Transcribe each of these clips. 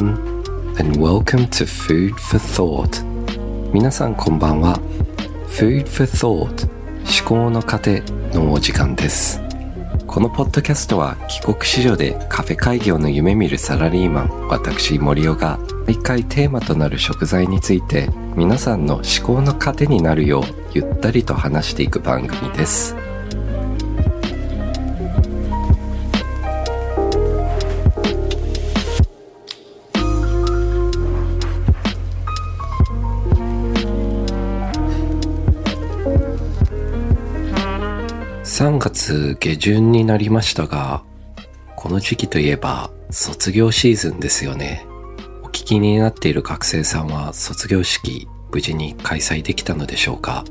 Everyone and welcome to Food for Thought. 皆さんこんばんは。Food for Thought 思考の糧のお時間です。このポッドキャストは帰国子女でカフェ開業の夢見るサラリーマン私森尾が毎回テーマとなる食材について皆さんの思考の糧になるようゆったりと話していく番組です。3月下旬になりましたが、この時期といえば卒業シーズンですよね。お聞きになっている学生さんは卒業式無事に開催できたのでしょうか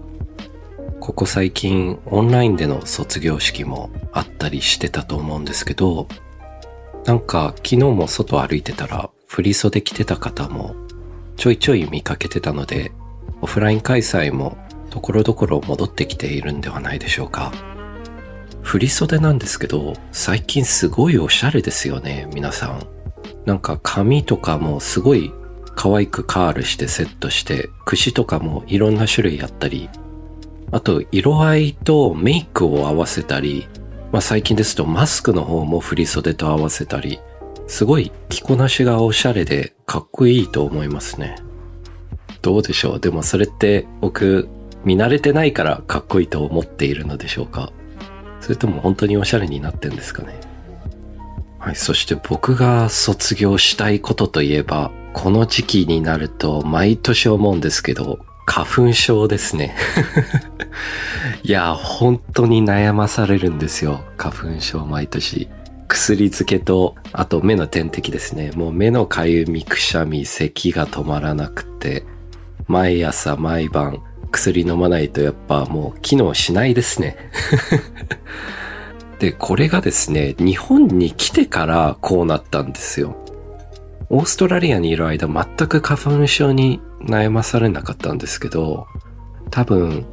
ここ最近オンラインでの卒業式もあったりしてたと思うんですけど、なんか昨日も外歩いてたら振り袖着てた方もちょいちょい見かけてたので、オフライン開催もところどころ戻ってきているんではないでしょうか。振袖なんですけど、最近すごいおしゃれですよね、皆さん。なんか髪とかもすごい可愛くカールしてセットして、櫛とかもいろんな種類あったり、あと色合いとメイクを合わせたり、まあ最近ですとマスクの方も振袖と合わせたり、すごい着こなしがおしゃれでかっこいいと思いますね。どうでしょう？でもそれって僕見慣れてないからかっこいいと思っているのでしょうか？それとも本当におしゃれになってんですかねはい、そして僕が卒業したいことといえば、この時期になると毎年思うんですけど、花粉症ですね。いや、本当に悩まされるんですよ。花粉症毎年。薬漬けと、あと目の点滴ですね。もう目のかゆみ、くしゃみ、咳が止まらなくて、毎朝毎晩薬飲まないとやっぱもう機能しないですね。で、これがですね、日本に来てからこうなったんですよ。オーストラリアにいる間全く花粉症に悩まされなかったんですけど、多分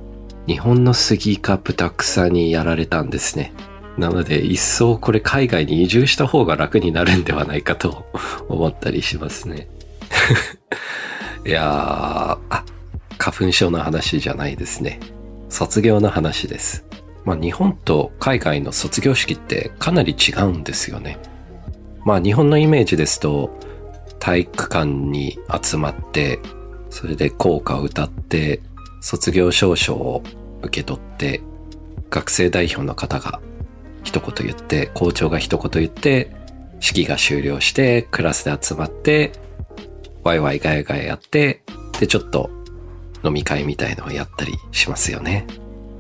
日本の杉か豚草にやられたんですね。なので一層これ海外に移住した方が楽になるんではないかと思ったりしますね。いやー、あ、粉症の話じゃないですね。卒業の話です。まあ日本と海外の卒業式ってかなり違うんですよね。まあ日本のイメージですと体育館に集まってそれで校歌を歌って卒業証書を受け取って学生代表の方が一言言って校長が一言言って式が終了してクラスで集まってワイワイガヤガヤやってでちょっと飲み会みたいのをやったりしますよね。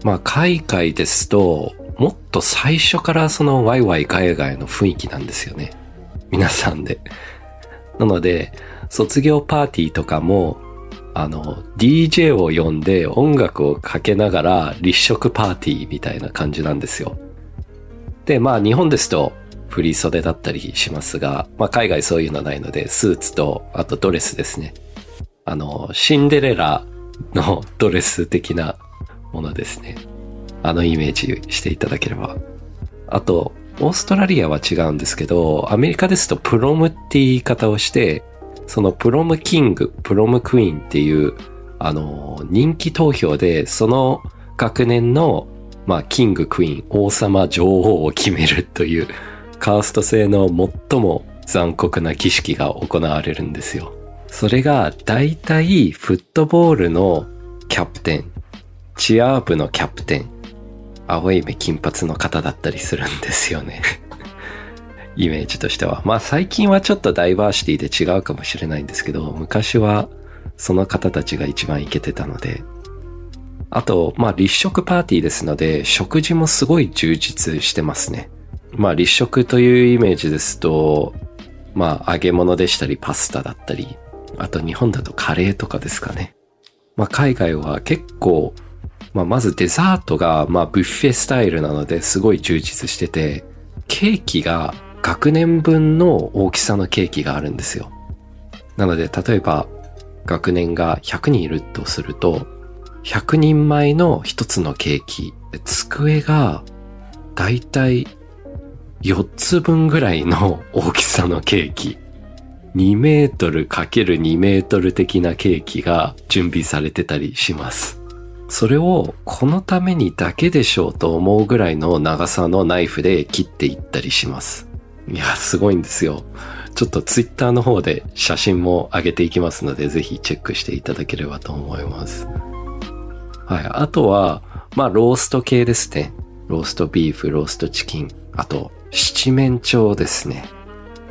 まあ、海外ですと、もっと最初からそのワイワイガヤガヤの雰囲気なんですよね。皆さんで。なので、卒業パーティーとかも、あの、DJ を呼んで音楽をかけながら立食パーティーみたいな感じなんですよ。で、まあ日本ですと振り袖だったりしますが、まあ海外そういうのないので、スーツと、あとドレスですね。あの、シンデレラのドレス的なものですね。あのイメージしていただければ。あと、オーストラリアは違うんですけど、アメリカですとプロムって言い方をして、そのプロムキング、プロムクイーンっていう、あの、人気投票で、その学年の、まあ、キング、クイーン、王様、女王を決めるという、カースト制の最も残酷な儀式が行われるんですよ。それが、大体、フットボールのキャプテン、チアー部のキャプテン、青い目金髪の方だったりするんですよね イメージとしては。まあ最近はちょっとダイバーシティで違うかもしれないんですけど、昔はその方たちが一番イケてたので。あと、まあ立食パーティーですので、食事もすごい充実してますね。まあ立食というイメージですと、まあ揚げ物でしたりパスタだったり、あと日本だとカレーとかですかね。まあ海外は結構まあ、まずデザートが、まあ、ブッフェスタイルなのですごい充実してて、ケーキが学年分の大きさのケーキがあるんですよ。なので、例えば、学年が100人いるとすると、100人前の一つのケーキ、机が、だいたい4つ分ぐらいの大きさのケーキ。2メートル ×2 メートル的なケーキが準備されてたりします。それをこのためにだけでしょうと思うぐらいの長さのナイフで切っていったりします。いや、すごいんですよ。ちょっとツイッターの方で写真も上げていきますので、ぜひチェックしていただければと思います。はい。あとは、まあ、ロースト系ですね。ローストビーフ、ローストチキン。あと、七面鳥ですね。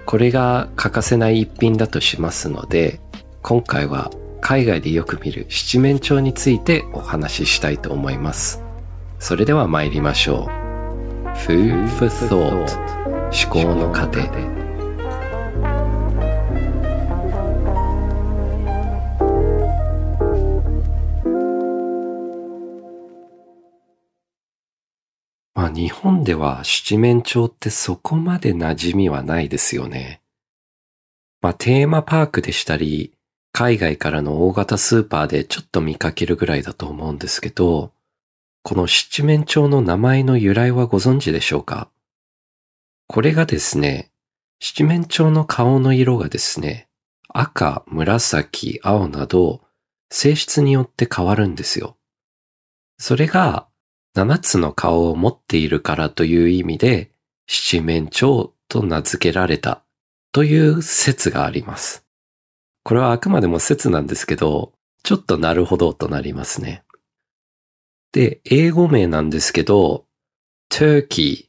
これが欠かせない一品だとしますので、今回は海外でよく見る七面鳥についてお話ししたいと思います。それでは参りましょう。Food for Thought 思考の過まあ日本では七面鳥ってそこまで馴染みはないですよね。まあテーマパークでしたり、海外からの大型スーパーでちょっと見かけるぐらいだと思うんですけど、この七面鳥の名前の由来はご存知でしょうか？これがですね、七面鳥の顔の色がですね、赤、紫、青など、性質によって変わるんですよ。それが、七つの顔を持っているからという意味で、七面鳥と名付けられたという説があります。これはあくまでも説なんですけど、ちょっとなるほどとなりますね。で、英語名なんですけど、turkey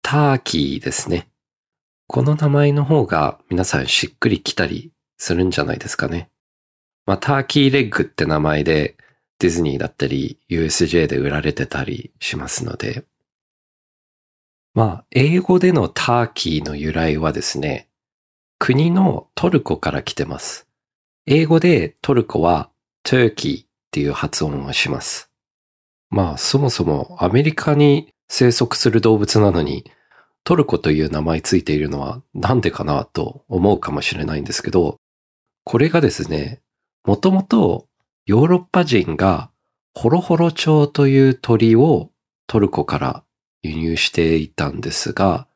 ターキーですね。この名前の方が皆さんしっくりきたりするんじゃないですかね。まあ、ターキーレッグって名前でディズニーだったり USJ で売られてたりしますので。まあ、英語でのターキーの由来はですね、国のトルコから来てます。英語でトルコは Turkey っていう発音をします。まあ、そもそもアメリカに生息する動物なのに、トルコという名前ついているのはなんでかなと思うかもしれないんですけど、これがですね、もともとヨーロッパ人がホロホロ鳥という鳥をトルコから輸入していたんですが、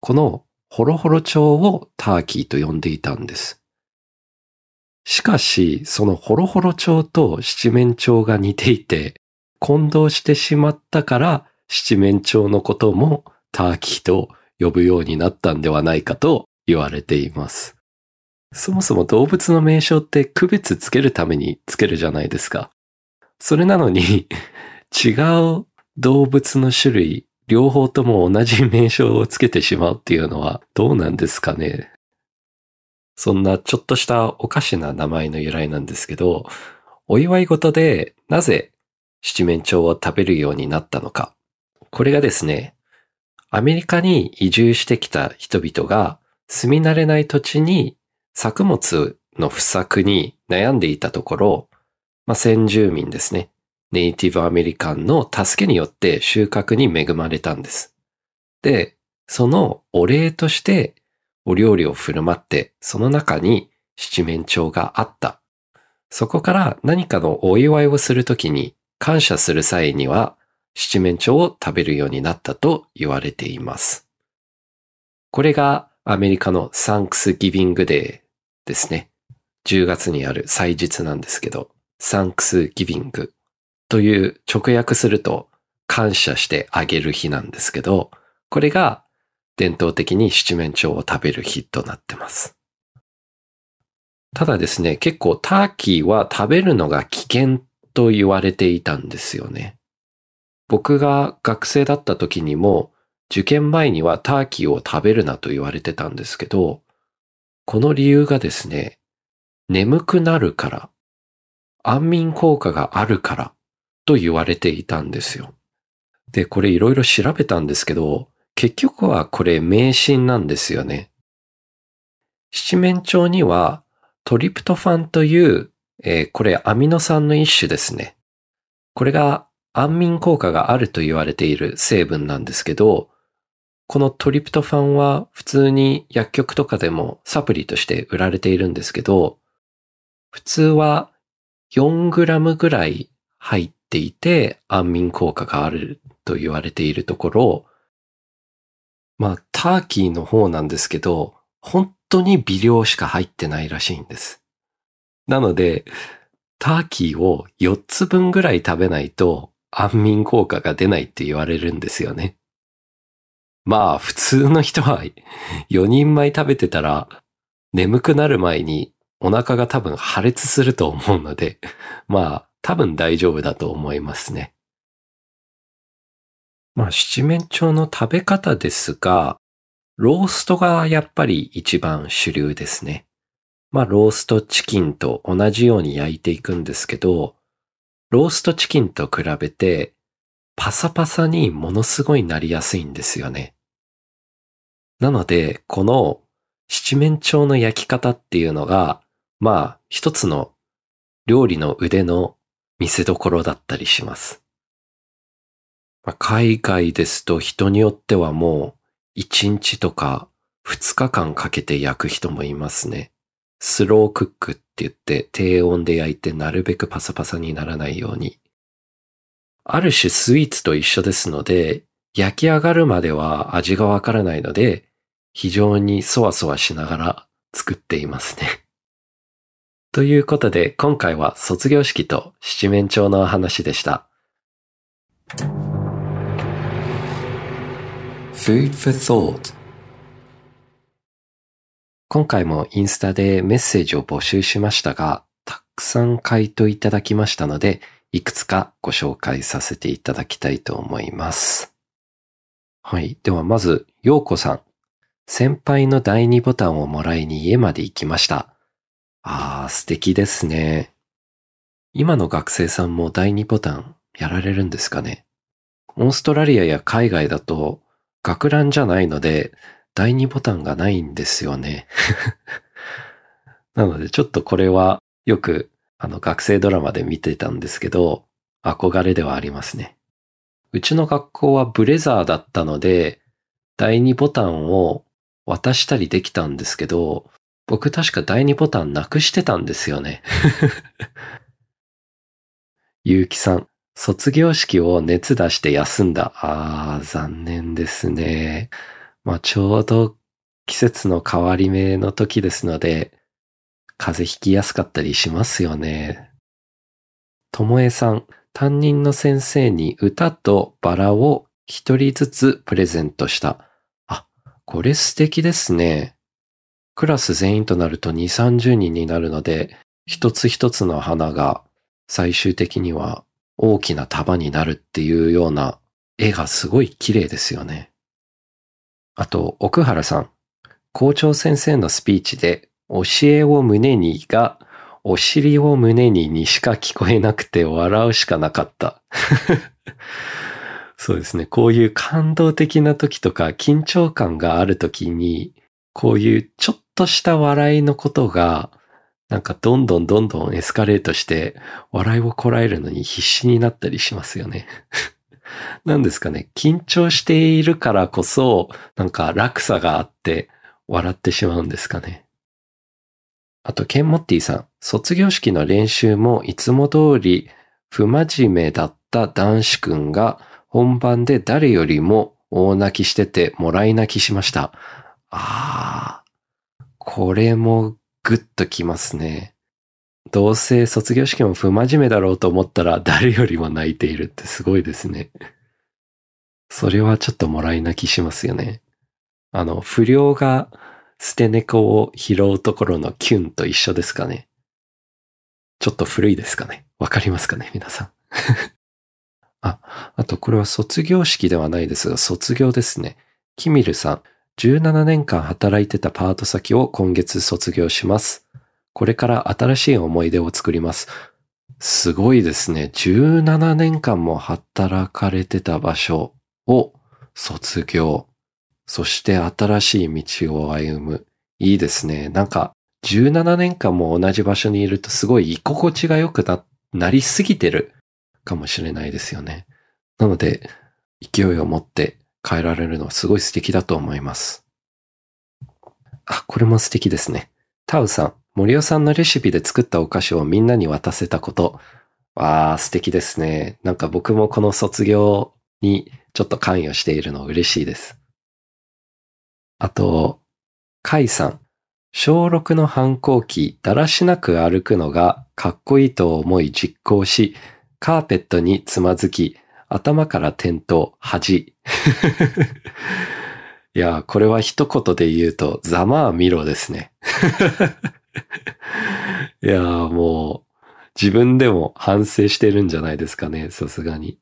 このホロホロ鳥をターキーと呼んでいたんです。しかし、そのホロホロ鳥と七面鳥が似ていて、混同してしまったから七面鳥のこともターキーと呼ぶようになったんではないかと言われています。そもそも動物の名称って区別つけるためにつけるじゃないですか。それなのに 違う動物の種類、両方とも同じ名称をつけてしまうっていうのはどうなんですかね。そんなちょっとしたおかしな名前の由来なんですけど、お祝い事でなぜ七面鳥を食べるようになったのか。これがですね、アメリカに移住してきた人々が住み慣れない土地に作物の不作に悩んでいたところ、まあ、先住民ですね。ネイティブアメリカンの助けによって収穫に恵まれたんです。で、そのお礼としてお料理を振る舞って、その中に七面鳥があった。そこから何かのお祝いをするときに感謝する際には七面鳥を食べるようになったと言われています。これがアメリカのサンクスギビングデーですね。10月にある祭日なんですけど、サンクスギビングという直訳すると感謝してあげる日なんですけど、これが伝統的に七面鳥を食べる日となってます。ただですね、結構ターキーは食べるのが危険と言われていたんですよね。僕が学生だった時にも、受験前にはターキーを食べるなと言われてたんですけど、この理由がですね、眠くなるから、安眠効果があるからと言われていたんですよ。で、これいろいろ調べたんですけど、結局はこれ迷信なんですよね。七面鳥にはトリプトファンという、えー、これアミノ酸の一種ですね。これが安眠効果があると言われている成分なんですけど、このトリプトファンは普通に薬局とかでもサプリとして売られているんですけど、普通は 4g ぐらい入っていて安眠効果があると言われているところ、まあターキーの方なんですけど、本当に微量しか入ってないらしいんです。なので、ターキーを4つ分ぐらい食べないと安眠効果が出ないって言われるんですよね。まあ普通の人は4人前食べてたら眠くなる前にお腹が多分破裂すると思うので、まあ多分大丈夫だと思いますね。まあ七面鳥の食べ方ですが、ローストがやっぱり一番主流ですね。まあローストチキンと同じように焼いていくんですけど、ローストチキンと比べてパサパサにものすごいなりやすいんですよね。なので、この七面鳥の焼き方っていうのが、まあ一つの料理の腕の見せどころだったりします。まあ、海外ですと人によってはもう1日とか2日間かけて焼く人もいますね。スロークックって言って低温で焼いてなるべくパサパサにならないように。ある種スイーツと一緒ですので、焼き上がるまでは味がわからないので、非常にそわそわしながら作っていますね。ということで、今回は卒業式と七面鳥の話でした。Food for Thought 今回もインスタでメッセージを募集しましたが、たくさん回答いただきましたので、いくつかご紹介させていただきたいと思います。はい。ではまず、ようこさん。先輩の第2ボタンをもらいに家まで行きました。あー、素敵ですね。今の学生さんも第2ボタンやられるんですかねオーストラリアや海外だと学ランじゃないので第2ボタンがないんですよね。なのでちょっとこれはよくあの学生ドラマで見てたんですけど、憧れではありますね。うちの学校はブレザーだったので、第2ボタンを渡したりできたんですけど、僕確か第2ボタンなくしてたんですよね。ゆうきさん、卒業式を熱出して休んだ。あー、残念ですね。まあちょうど季節の変わり目の時ですので、風邪ひきやすかったりしますよね。ともえさん、担任の先生に歌とバラを一人ずつプレゼントした。これ素敵ですね。クラス全員となると2、30人になるので、一つ一つの花が最終的には大きな束になるっていうような絵がすごい綺麗ですよね。あと、奥原さん。校長先生のスピーチで、教えを胸にが、お尻を胸ににしか聞こえなくて笑うしかなかった。そうですね。こういう感動的な時とか緊張感がある時に、こういうちょっとした笑いのことが、なんかどんどんどんどんエスカレートして、笑いをこらえるのに必死になったりしますよね。なんですかね、緊張しているからこそ、なんか落差があって笑ってしまうんですかね。あと、ケンモッティさん。卒業式の練習もいつも通り不真面目だった男子くんが本番で誰よりも大泣きしててもらい泣きしました。あー、これもグッときますね。どうせ卒業式も不真面目だろうと思ったら誰よりも泣いているってすごいですね。それはちょっともらい泣きしますよね。あの、不良が捨て猫を拾うところのキュンと一緒ですかね。ちょっと古いですかね。わかりますかね皆さん。あ、あとこれは卒業式ではないですが、卒業ですね。キミルさん、17年間働いてたパート先を今月卒業します。これから新しい思い出を作ります。すごいですね。17年間も働かれてた場所を卒業。そして新しい道を歩む。いいですね。なんか、17年間も同じ場所にいるとすごい居心地が良くな、なりすぎてるかもしれないですよね。なので、勢いを持って変えられるのはすごい素敵だと思います。あ、これも素敵ですね。タウさん、森尾さんのレシピで作ったお菓子をみんなに渡せたこと。わー、素敵ですね。なんか僕もこの卒業にちょっと関与しているの嬉しいです。あと、カイさん。小6の反抗期、だらしなく歩くのがかっこいいと思い実行し、カーペットにつまずき、頭から転倒、恥。いや、これは一言で言うと、ざまあ見ろですね。いや、もう、自分でも反省してるんじゃないですかね、さすがに。い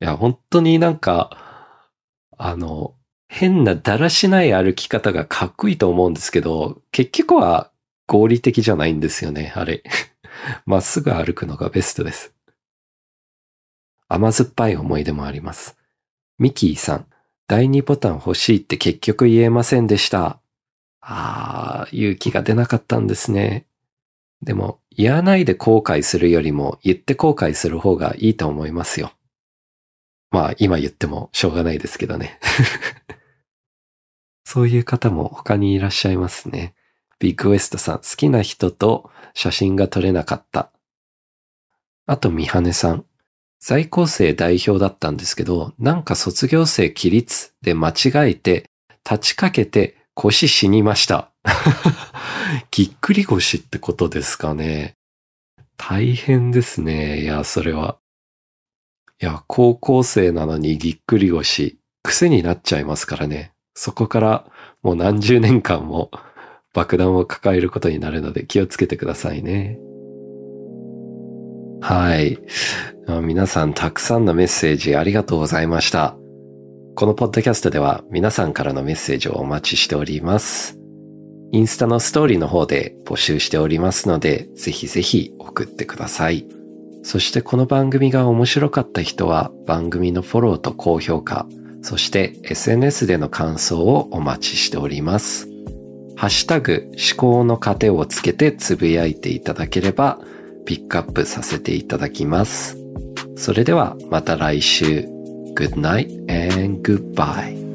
や、本当になんか、あの、変なだらしない歩き方がかっこいいと思うんですけど、結局は合理的じゃないんですよね、あれ。まっすぐ歩くのがベストです。甘酸っぱい思い出もあります。ミキーさん、第2ボタン欲しいって結局言えませんでした。ああ、勇気が出なかったんですね。でも、言わないで後悔するよりも言って後悔する方がいいと思いますよ。まあ、今言ってもしょうがないですけどね。そういう方も他にいらっしゃいますね。ビッグウエストさん、好きな人と写真が撮れなかった。あと、ミハネさん。在校生代表だったんですけど、なんか卒業生起立で間違えて、立ちかけて腰死にました。ぎっくり腰ってことですかね。大変ですね。いや、それは。いや、高校生なのにぎっくり腰、癖になっちゃいますからね。そこからもう何十年間も爆弾を抱えることになるので気をつけてくださいね。はい。皆さんたくさんのメッセージありがとうございました。このポッドキャストでは皆さんからのメッセージをお待ちしております。インスタのストーリーの方で募集しておりますので、ぜひぜひ送ってください。そしてこの番組が面白かった人は番組のフォローと高評価、そして SNS での感想をお待ちしております。ハッシュタグ思考の糧をつけてつぶやいていただければピックアップさせていただきます。それではまた来週。Good night and goodbye.